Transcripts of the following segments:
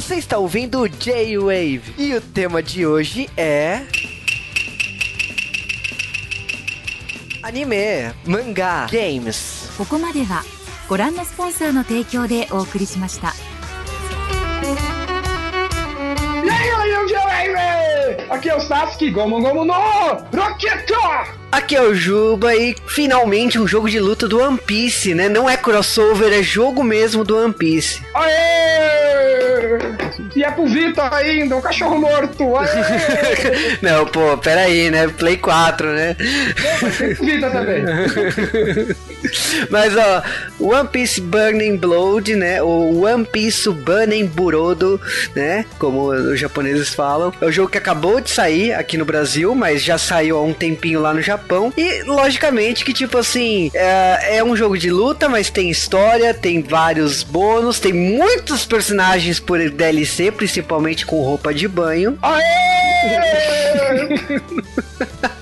Você está ouvindo J-Wave e o tema de hoje é. Anime, mangá, games. ここまではご覧のスポンサーの提供でお送りしました。 E aí, galerinha do J-Wave! Aqui é o Sasuke, Gomu Gomu no Rocket! Aqui é o Juba e finalmente um jogo de luta do One Piece, né? Não é crossover, é jogo mesmo do One Piece. Aê! E é pro Vitor ainda, o cachorro morto! Não, pô, peraí, né? Play 4, né? Tem pro Vitor também. Mas ó, One Piece Burning Blood, né? O One Piece Burning Burodo, né? Como os japoneses falam. É o jogo que acabou de sair aqui no Brasil, mas já saiu há um tempinho lá no Japão. E logicamente que, tipo assim, é, é um jogo de luta, mas tem história, tem vários bônus, tem muitos personagens por DLC, principalmente com roupa de banho. Aê!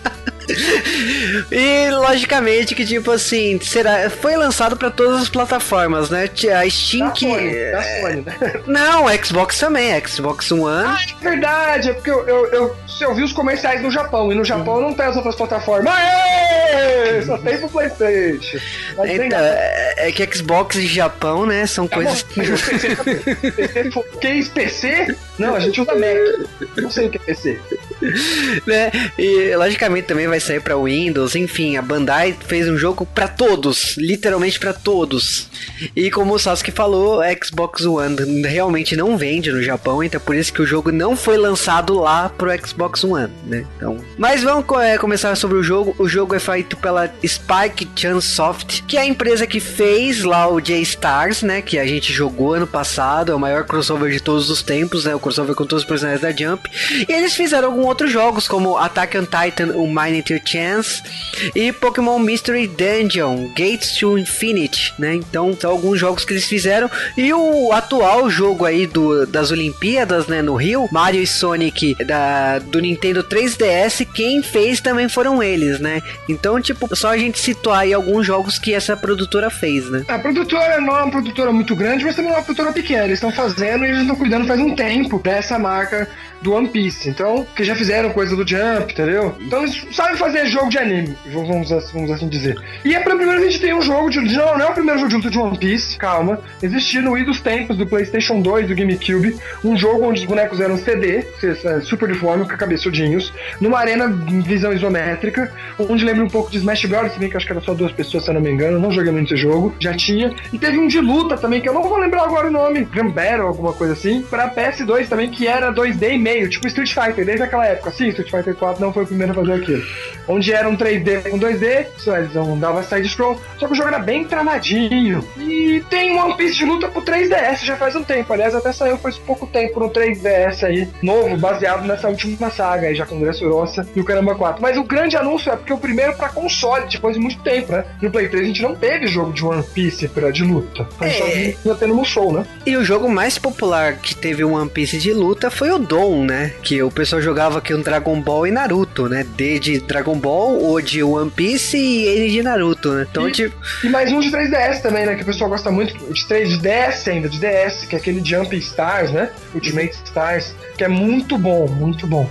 E logicamente que tipo assim, será foi lançado pra todas as plataformas, né? A Steam Da que Sony, da Sony, né? Não, Xbox também, Xbox One. Ah, é verdade, é porque eu, eu, eu, eu vi os comerciais no Japão, e no Japão não tem as outras plataformas. Aê! Só tem pro Playstation. Mas Então, é, é que Xbox e Japão, né, são Tá coisas bom, mas o PC. PC, PC? Não, a gente usa Mac. Não sei o que é PC. né? E logicamente também vai sair pra Windows, enfim, a Bandai fez um jogo pra todos, literalmente pra todos. E como o Sasuke falou, Xbox One realmente não vende no Japão, então por isso que o jogo não foi lançado lá pro Xbox One, né? Então, mas vamos é, começar sobre o jogo. O jogo é feito pela Spike Chunsoft, que é a empresa que fez lá o J-Stars, né, que a gente jogou ano passado, é o maior crossover de todos os tempos, né, o crossover com todos os personagens da Jump. E eles fizeram alguns outros jogos, como Attack on Titan, o Mine Your Chance, e Pokémon Mystery Dungeon, Gates to Infinity, né? Então, são alguns jogos que eles fizeram. E o atual jogo aí do, das Olimpíadas, né, no Rio, Mario e Sonic da, do Nintendo 3DS, quem fez também foram eles, né? Então, tipo, só a gente situar aí alguns jogos que essa produtora fez, né? A produtora não é uma produtora muito grande, mas também é uma produtora pequena. Eles estão fazendo e eles estão cuidando faz um tempo dessa marca do One Piece. Então, que já fizeram coisa do Jump, entendeu? Então eles sabem fazer jogo de anime, vamos, assim- vamos assim dizer. E é pela primeira vez que tem um jogo de. Não, não é o primeiro jogo de luta de One Piece, calma. Existia no Wii dos tempos do PlayStation 2, do GameCube, um jogo onde os bonecos eram CD, é, super deforme, com cabeçudinhos, numa arena visão isométrica, onde lembra um pouco de Smash Bros. Se bem que acho que era só duas pessoas, se eu não me engano. Não joguei muito esse jogo, já tinha. E teve um de luta também, que eu não vou lembrar agora o nome, Battle, alguma coisa assim, pra PS2 também, que era 2D e meio, tipo Street Fighter, desde aquela época. Sim, Street Fighter 4 não foi o primeiro a fazer aquilo. Onde era um 3D com 2D, só eles não dava side-scroll, só que o jogo era bem travadinho. E tem One Piece de luta pro 3DS já faz um tempo. Aliás, até saiu faz pouco tempo no 3DS aí, novo, baseado nessa última saga aí, já com Dressrosa e o Caramba 4. Mas o grande anúncio é porque o primeiro pra console, depois de muito tempo, né? No Play 3 a gente não teve jogo de One Piece pra, de luta. A gente É. só vinha tendo no show, né? E o jogo mais popular que teve um One Piece de luta foi o Dom, né? Que o pessoal jogava aqui um Dragon Ball e Naruto, né? D de Dragon Ball, O de One Piece e N de Naruto, né? Então, E- tipo, E mais um de 3DS também, né? Que o pessoal gosta muito. De 3 de DS ainda, de DS, que é aquele Jump Stars, né? Ultimate Stars, que é muito bom, muito bom.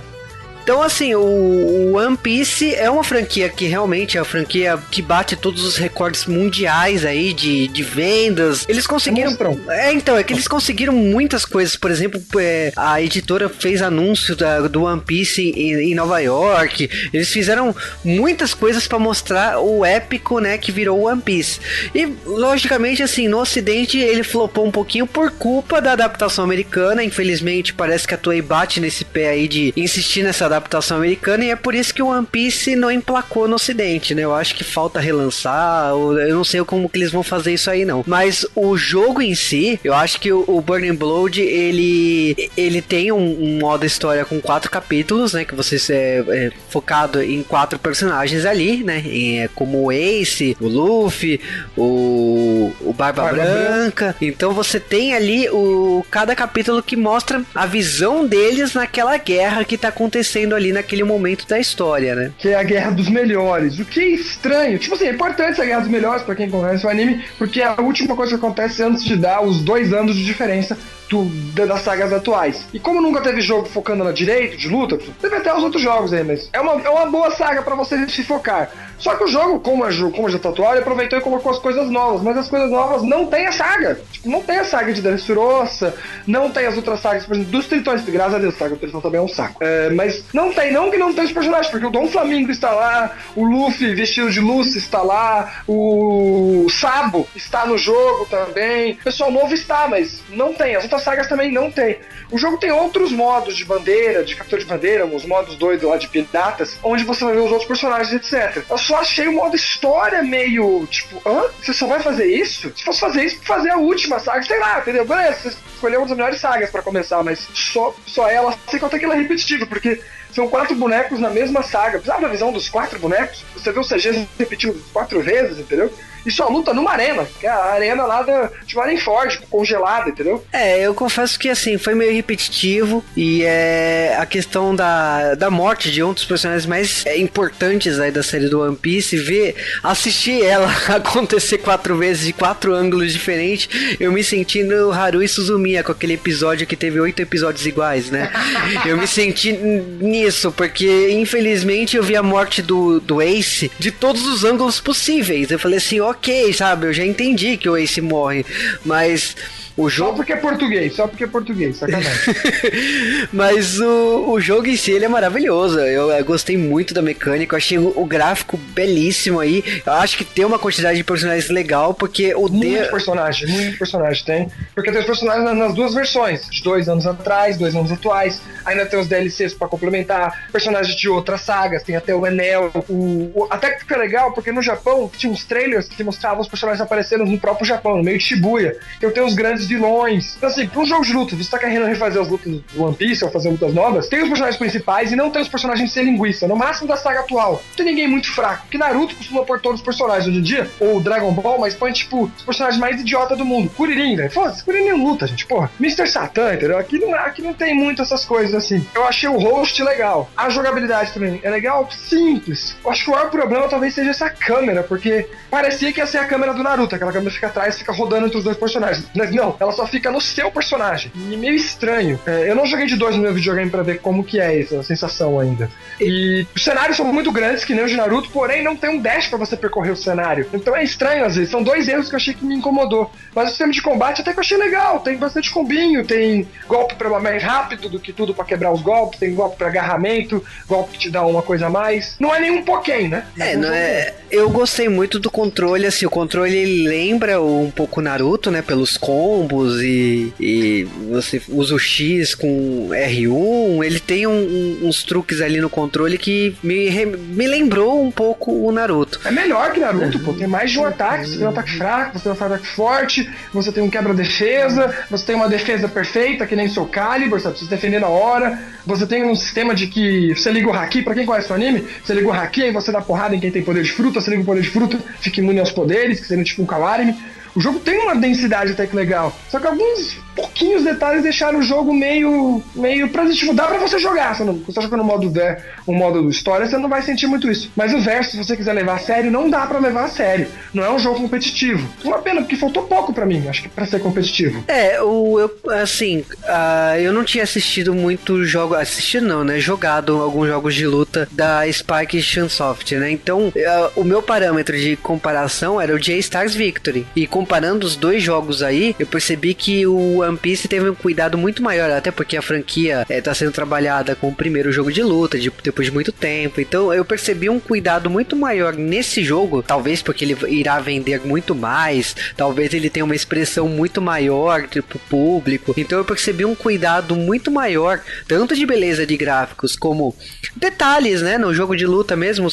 Então, assim, o, One Piece é uma franquia que realmente é uma franquia que bate todos os recordes mundiais aí de, de vendas. Eles conseguiram. É, então, é que eles conseguiram muitas coisas. Por exemplo, é, a editora fez anúncio da- do One Piece em, em Nova York. Eles fizeram muitas coisas pra mostrar o épico, né, que virou o One Piece. E, logicamente, assim, no ocidente ele flopou um pouquinho por culpa da adaptação americana. Infelizmente, parece que a Toei bate nesse pé aí de insistir nessa adaptação americana e é por isso que o One Piece não emplacou no ocidente, né? Eu acho que falta relançar, eu não sei como que eles vão fazer isso aí não. Mas o jogo em si, eu acho que o, o Burning Blood, ele ele tem um, um modo história com quatro capítulos, né? Que você é, é focado em quatro personagens ali, né? Em, é, como o Ace, o Luffy, o, o Barba, Barba Branca. Então você tem ali o cada capítulo que mostra a visão deles naquela guerra que tá acontecendo ali naquele momento da história, né? Que é a Guerra dos Melhores. O que é estranho. Tipo assim, é importante essa Guerra dos Melhores pra quem conhece o anime, porque é a última coisa que acontece antes de dar os dois anos de diferença do, das sagas atuais. E como nunca teve jogo focando na direito, de luta, teve até os outros jogos aí, mas é uma, é uma boa saga para você se focar. Só que o jogo, como, é, como já tá atual, ele aproveitou e colocou as coisas novas, mas as coisas novas não tem a saga. Tipo, não tem a saga de Dressrosa, não tem as outras sagas, por exemplo, dos Tritões, graças a Deus, a saga do Tritão também é um saco. É, mas não tem, não que não tem os personagens, porque o Dom Flamingo está lá, o Luffy vestido de Lucy está lá, o Sabo está no jogo também, o pessoal novo está, mas não tem, as outras sagas também não tem. O jogo tem outros modos de bandeira, de captura de bandeira, os modos doidos lá de piratas, onde você vai ver os outros personagens, etc. Eu só achei o modo história meio, tipo, hã? Você só vai fazer isso? Se fosse fazer isso, fazer a última saga, sei lá, entendeu? Beleza, você escolheu uma das melhores sagas para começar, mas só, só ela, sem contar que ela é repetitiva, porque são quatro bonecos na mesma saga. Precisava da visão dos quatro bonecos? Você vê o CG repetido quatro vezes, entendeu? E só luta numa arena, que é a arena lá da, de Marineford, congelada, entendeu? É, eu confesso que assim, foi meio repetitivo e é a questão da, da morte de um dos personagens mais é, importantes aí da série do One Piece, ver, assistir ela acontecer quatro vezes de quatro ângulos diferentes, eu me senti no Haru e Suzumiya com aquele episódio que teve oito episódios iguais, né? eu me senti nisso, porque infelizmente eu vi a morte do, do Ace de todos os ângulos possíveis. Eu falei assim, ok, sabe? Eu já entendi que o Ace morre, mas o jogo... Só porque é português, só porque é português, sacanagem. Mas o, o jogo em si ele é maravilhoso. Eu, eu gostei muito da mecânica, eu achei o, o, gráfico belíssimo aí. Eu acho que tem uma quantidade de personagens legal, porque o Muito de... personagem, muito personagem tem. Porque tem os personagens nas, nas, duas versões, de dois anos atrás, dois anos atuais. Ainda tem os DLCs para complementar, personagens de outras sagas, tem até o Enel. O, o, até que fica legal, porque no Japão tinha uns trailers que mostravam os personagens aparecendo no próprio Japão, no meio de Shibuya. Eu tenho os grandes vilões. Então, assim, pra um jogo de luta, você tá querendo refazer as lutas do One Piece ou fazer lutas novas, tem os personagens principais e não tem os personagens ser linguiça. No máximo da saga atual. Não tem ninguém muito fraco. Que Naruto costuma pôr todos os personagens hoje em dia, ou Dragon Ball, mas põe, tipo, os personagens mais idiota do mundo. Kuririn, velho. Foda-se, Kuririn luta, gente, porra. Mr. Satan, entendeu? Aqui não, aqui não tem muito essas coisas assim. Eu achei o host legal. A jogabilidade também é legal, simples. Eu acho que o maior problema talvez seja essa câmera, porque parecia que ia ser a câmera do Naruto. Aquela câmera fica atrás, fica rodando entre os dois personagens. Mas não, ela só fica no seu personagem. E meio estranho. É, eu não joguei de dois no meu videogame para ver como que é essa sensação ainda. E os cenários são muito grandes, que nem os de Naruto, porém não tem um dash para você percorrer o cenário. Então é estranho às vezes. São dois erros que eu achei que me incomodou. Mas o sistema de combate até que eu achei legal. Tem bastante combinho, tem golpe para mais rápido do que tudo para quebrar os golpes, tem golpe para agarramento, golpe que te dá uma coisa a mais. Não é nenhum Pokémon, né? É, não é. Eu gostei muito do controle, assim, o controle lembra um pouco Naruto, né? Pelos combos e, e você usa o X com R1. Ele tem um, um, uns truques ali no controle que me, me lembrou um pouco o Naruto. É melhor que Naruto, pô. Tem mais de um ataque. Você tem um ataque fraco, você tem um ataque forte, você tem um quebra-defesa, você tem uma defesa perfeita, que nem o seu Calibur, sabe? Você defender na hora. Você tem um sistema de que você liga o Haki, pra quem conhece o anime, você liga o Haki, aí você dá porrada em quem tem poder de fruta, você liga o poder de fruta, fica imune aos poderes, que seria tipo um Kawarimi. O jogo tem uma densidade até que legal. Só que alguns pouquinhos detalhes deixaram o jogo meio. meio pra tipo, dá pra você jogar. Você, não, você tá jogando modo ver, o modo história, você não vai sentir muito isso. Mas o verso, se você quiser levar a sério, não dá para levar a sério. Não é um jogo competitivo. Uma pena, porque faltou pouco para mim, acho que pra ser competitivo. É, o, eu, assim, uh, eu não tinha assistido muito jogo. Assistido não, né? Jogado alguns jogos de luta da Spike Chunsoft, né? Então, uh, o meu parâmetro de comparação era o J-Stars Victory. E comparando os dois jogos aí, eu percebi que o One Piece teve um cuidado muito maior, até porque a franquia está eh, sendo trabalhada com o primeiro jogo de luta, de, depois de muito tempo. Então eu percebi um cuidado muito maior nesse jogo, talvez porque ele irá vender muito mais, talvez ele tenha uma expressão muito maior tipo público. Então eu percebi um cuidado muito maior, tanto de beleza de gráficos como detalhes, né, no jogo de luta mesmo,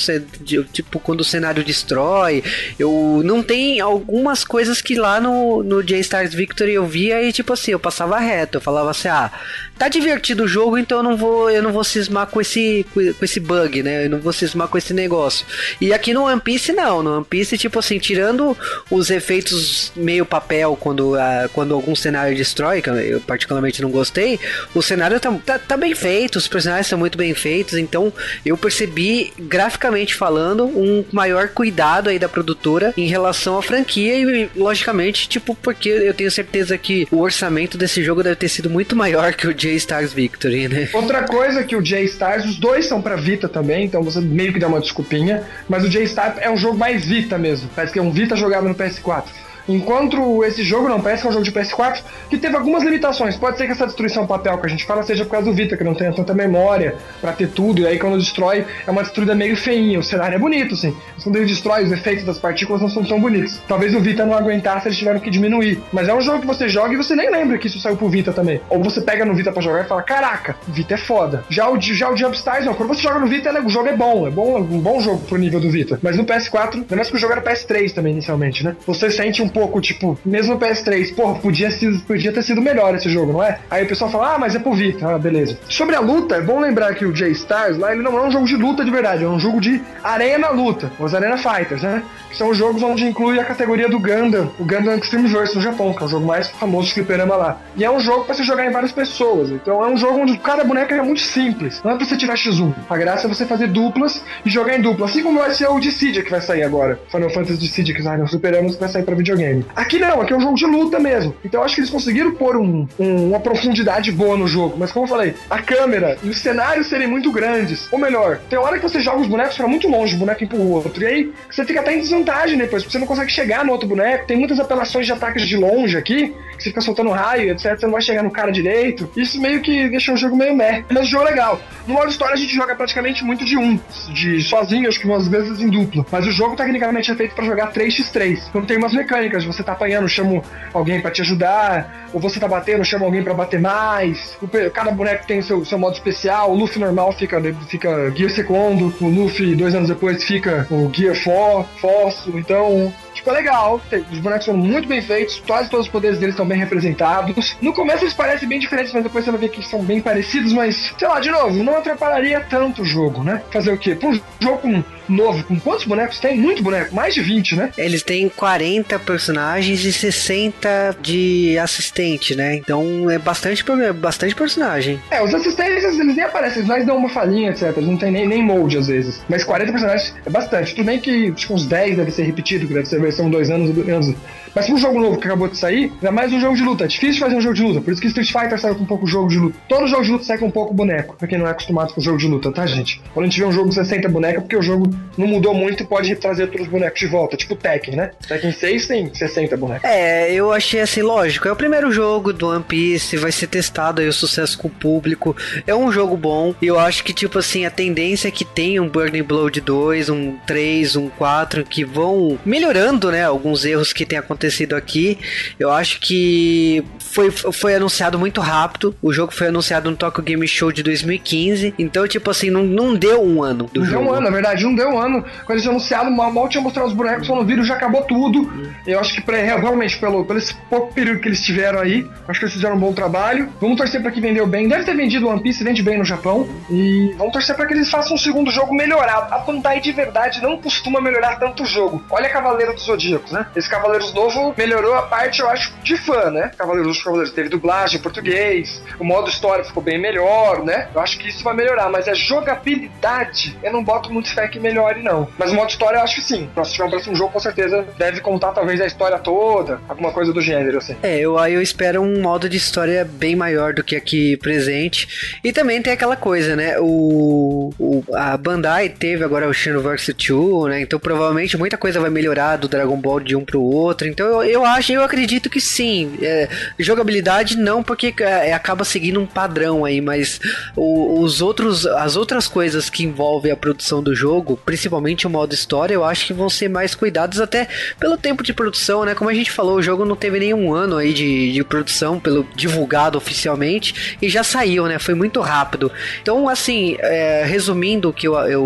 tipo quando o cenário destrói, eu não tem algumas coisas que lá no no J-Stars Victory eu via e tipo assim, eu passava reto, eu falava assim: "Ah, tá divertido o jogo, então eu não vou eu não vou cismar com esse com esse bug, né? Eu não vou cismar com esse negócio". E aqui no One Piece não, no One Piece tipo assim, tirando os efeitos meio papel quando uh, quando algum cenário destrói, que eu particularmente não gostei, o cenário tá, tá, tá bem feito, os personagens são muito bem feitos, então eu percebi graficamente falando um maior cuidado aí da produtora em relação à franquia e logicamente, tipo, porque eu tenho certeza que o orçamento desse jogo deve ter sido muito maior que o J-Stars Victory, né? Outra coisa que o J-Stars, os dois são pra Vita também, então você meio que dá uma desculpinha, mas o J-Star é um jogo mais Vita mesmo, parece que é um Vita jogado no PS4. Enquanto esse jogo não parece que é um jogo de PS4 que teve algumas limitações. Pode ser que essa destruição papel que a gente fala seja por causa do Vita, que não tem tanta memória para ter tudo, e aí quando destrói é uma destruída meio feinha. O cenário é bonito, assim. Mas quando ele destrói, os efeitos das partículas não são tão bonitos. Talvez o Vita não aguentasse, eles tiveram que diminuir. Mas é um jogo que você joga e você nem lembra que isso saiu pro Vita também. Ou você pega no Vita para jogar e fala: Caraca, Vita é foda. Já o, já o Jumpstars, não. Quando você joga no Vita, o jogo é bom. É bom, um bom jogo pro nível do Vita. Mas no PS4, ainda mais que o jogo era PS3 também inicialmente, né? Você sente um pouco, tipo, mesmo no PS3, porra, podia, podia ter sido melhor esse jogo, não é? Aí o pessoal fala, ah, mas é pro Vita, ah, beleza. Sobre a luta, é bom lembrar que o J-Stars lá, ele não é um jogo de luta de verdade, é um jogo de arena luta, os Arena Fighters, né? Que são jogos onde inclui a categoria do Gundam, o Gundam Extreme Verse no Japão, que é o jogo mais famoso de fliperama lá. E é um jogo pra você jogar em várias pessoas, então é um jogo onde cada boneca é muito simples, não é pra você tirar X1. A graça é você fazer duplas e jogar em dupla, assim como vai ser o Dissidia que vai sair agora, Final Fantasy Dissidia que sai no Superama que vai sair pra videogame. Aqui não, aqui é um jogo de luta mesmo. Então eu acho que eles conseguiram pôr um, um, uma profundidade boa no jogo. Mas como eu falei, a câmera e os cenários serem muito grandes. Ou melhor, tem hora que você joga os bonecos para muito longe, o boneco empurra o outro. E aí você fica até em desvantagem depois, porque você não consegue chegar no outro boneco. Tem muitas apelações de ataques de longe aqui, que você fica soltando raio, etc. Você não vai chegar no cara direito. Isso meio que deixa o jogo meio meh. Mas o jogo é legal. No modo história a gente joga praticamente muito de um, de sozinho, acho que umas vezes em dupla. Mas o jogo tecnicamente é feito para jogar 3x3. Então tem umas mecânicas, você tá apanhando, chama alguém para te ajudar, ou você tá batendo, chama alguém para bater mais. Cada boneco tem seu, seu modo especial. O Luffy normal fica, fica Gear Secondo, o Luffy dois anos depois fica o Gear 4, Fóssil. Então, tipo, é legal. Os bonecos são muito bem feitos, quase todos os poderes deles estão bem representados. No começo eles parecem bem diferentes, mas depois você vai ver que são bem parecidos, mas, sei lá, de novo, não atrapalharia tanto o jogo, né? Fazer o quê? Pra um jogo com novo, com quantos bonecos tem? Muito boneco, mais de 20, né? Eles têm 40 personagens e 60 de assistente, né? Então é bastante, bastante personagem. É, os assistentes eles nem aparecem, eles mais dão uma falinha, etc. Eles não tem nem, nem molde às vezes. Mas 40 personagens é bastante. Tudo bem que que uns 10 deve ser repetido, que deve ser versão dois anos, anos mas um jogo novo que acabou de sair, ainda mais um jogo de luta. É difícil fazer um jogo de luta. Por isso que Street Fighter saiu com um pouco jogo de luta. Todo jogo de luta sai com um pouco boneco. Pra quem não é acostumado com jogo de luta, tá, gente? Quando a gente vê um jogo de 60 bonecos, é porque o jogo não mudou muito e pode trazer todos os bonecos de volta. Tipo Tekken, né? Tekken 6 tem 60 bonecos. É, eu achei assim, lógico. É o primeiro jogo do One Piece, vai ser testado aí o sucesso com o público. É um jogo bom. E eu acho que, tipo assim, a tendência é que tem um Burning Blood 2, um 3, um 4, que vão melhorando, né? Alguns erros que tem acontecido aqui. Eu acho que foi, foi anunciado muito rápido. O jogo foi anunciado no Tokyo Game Show de 2015. Então, tipo assim, não, não deu um ano do não jogo. deu um ano, na verdade, não deu um ano. Quando eles anunciaram, mal, mal tinha mostrado os bonecos, quando viram já acabou tudo. Eu acho que pra, realmente, pelo, pelo esse pouco período que eles tiveram aí, acho que eles fizeram um bom trabalho. Vamos torcer pra que vendeu bem. Deve ter vendido One Piece, vende bem no Japão. E vamos torcer pra que eles façam um segundo jogo melhorado. A Bandai de verdade não costuma melhorar tanto o jogo. Olha Cavaleiro dos Zodíacos, né? Esse Cavaleiros novo melhorou a parte, eu acho, de fã, né? Cavaleiros dos Cavaleiros teve dublagem em português, o modo história ficou bem melhor, né? Eu acho que isso vai melhorar, mas a jogabilidade, eu não boto muito fé que melhore, não. Mas o modo história, eu acho que sim. Se tiver um próximo jogo, com certeza deve contar talvez a história toda, alguma coisa do gênero, assim. É, eu, aí eu espero um modo de história bem maior do que aqui presente. E também tem aquela coisa, né? O, o a Bandai teve agora o Xenoverse 2, né? Então provavelmente muita coisa vai melhorar do Dragon Ball de um pro outro. Então eu, eu acho, eu acredito que sim. É, jogabilidade não, porque é, acaba seguindo um padrão aí, mas o, os outros, as outras coisas que envolvem a produção do jogo, principalmente o modo história, eu acho que vão ser mais cuidados até pelo tempo de produção, né? Como a gente falou, o jogo não teve nenhum ano aí de, de produção, pelo divulgado oficialmente, e já saiu, né? Foi muito rápido. Então, assim, é, resumindo que eu, eu,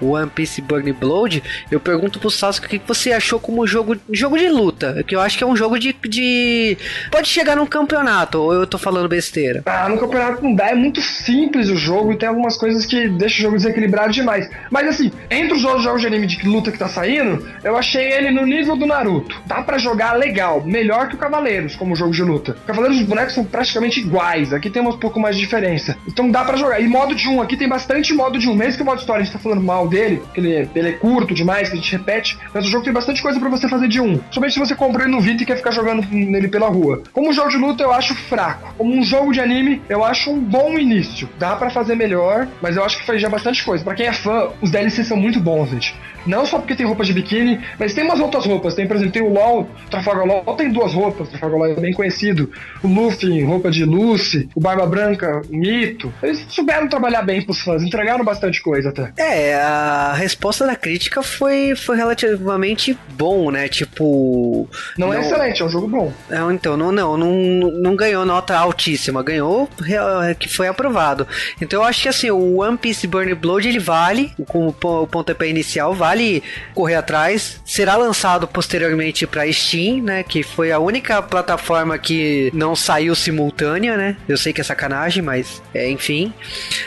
o One Piece Burning Blood, eu pergunto pro Sasuke o que você achou como jogo, jogo de luta, que eu acho que é um jogo de, de. Pode chegar num campeonato, ou eu tô falando besteira? Ah, no campeonato não dá, é muito simples o jogo e tem algumas coisas que deixam o jogo desequilibrado demais. Mas assim, entre os outros jogos de anime de luta que tá saindo, eu achei ele no nível do Naruto. Dá para jogar legal, melhor que o Cavaleiros como jogo de luta. O Cavaleiros os bonecos são praticamente iguais, aqui tem um pouco mais de diferença. Então dá para jogar. E modo de 1, um, aqui tem bastante modo de 1. Um. Mesmo que o modo história a gente tá falando mal dele, que ele, ele é curto demais, que a gente repete, mas o jogo tem bastante coisa pra você fazer de um. Somente se você comprou ele no Vita e quer ficar jogando nele pela rua. Como jogo de luta, eu acho fraco. Como um jogo de anime, eu acho um bom início. Dá pra fazer melhor, mas eu acho que faz já bastante coisa. Pra quem é fã, os DLCs são muito bons, gente. Não só porque tem roupa de biquíni, mas tem umas outras roupas. Tem, por exemplo, tem o LoL, Trafalgar LoL tem duas roupas. Trafalgar LoL é bem conhecido. O Luffy, roupa de Lucy. O Barba Branca, o Mito. Eles souberam trabalhar bem pros fãs. Entregaram bastante coisa até. É, a resposta da crítica foi, foi relativamente bom, né? Tipo. Não, é excelente, é um jogo bom. É, então, não, não, não, não ganhou nota altíssima, ganhou real- que foi aprovado. Então eu acho que assim, o One Piece Burn Blood ele vale, com o po- o pontapé inicial, vale correr atrás. Será lançado posteriormente pra Steam, né? Que foi a única plataforma que não saiu simultânea, né? Eu sei que é sacanagem, mas é, enfim.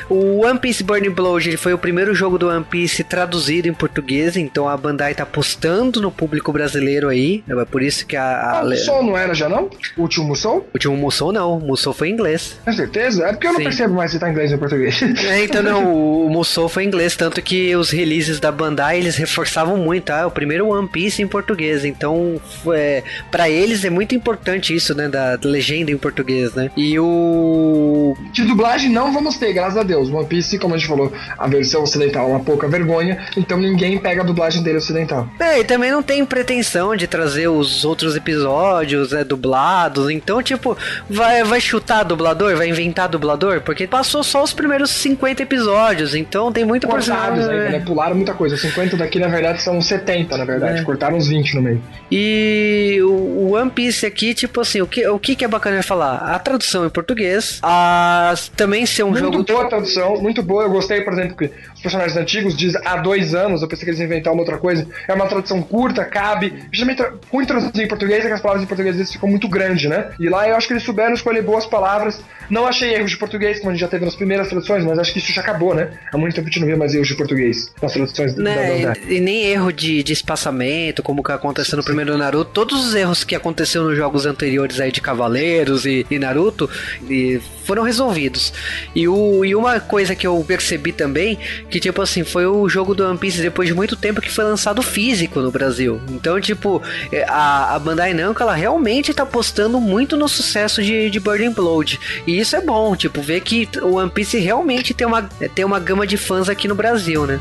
O One Piece Burn Blood ele foi o primeiro jogo do One Piece traduzido em português, então a Bandai tá apostando no público brasileiro aí. É por isso que a. a Ah, o Musou não era já não? O último Musou? o último Musou não, o Musou foi em inglês. Com certeza? É porque eu não Sim. percebo mais se tá em inglês ou em português. É, então não, o Musou foi em inglês, tanto que os releases da Bandai eles reforçavam muito, ah, é o primeiro One Piece em português, então é, para eles é muito importante isso, né, da legenda em português, né? E o De dublagem não vamos ter, graças a Deus. One Piece, como a gente falou, a versão ocidental é uma pouca vergonha, então ninguém pega a dublagem dele ocidental. É, e também não tem pretensão de trazer os outros episódios né, dublados. Então, tipo, vai, vai chutar dublador? Vai inventar dublador? Porque passou só os primeiros 50 episódios. Então tem muito Cortados ainda, né? Pularam muita coisa. 50 daqui, na verdade, são 70, na verdade. É. Cortaram uns 20 no meio. E o One Piece aqui, tipo assim, o que, o que é bacana falar? A tradução em português, a também ser um muito jogo. boa a tradução, muito boa. Eu gostei, por exemplo, que os personagens antigos diz há dois anos, eu pensei que eles iam inventar uma outra coisa. É uma tradução curta, cabe. Justamente ruim traduzir em português é que as palavras em português ficam muito grandes, né? E lá eu acho que eles souberam escolher boas palavras. Não achei erros de português, como a gente já teve nas primeiras traduções, mas acho que isso já acabou, né? Há muito tempo a gente não vê mais erros de português nas traduções da Né, Bandai. e, e nem erro de, de espaçamento, como que aconteceu no primeiro Naruto. Todos os erros que aconteceu nos jogos anteriores aí de Cavaleiros e, e Naruto e foram resolvidos. E, o, e uma coisa que eu percebi também, que tipo assim, foi o jogo do One Piece depois de muito tempo que foi lançado físico no Brasil. Então, tipo, é, a, a Bandai Namco, ela realmente tá apostando muito no sucesso de, de Burning Blood. E isso é bom, tipo, ver que o One Piece realmente tem uma, tem uma gama de fãs aqui no Brasil, né?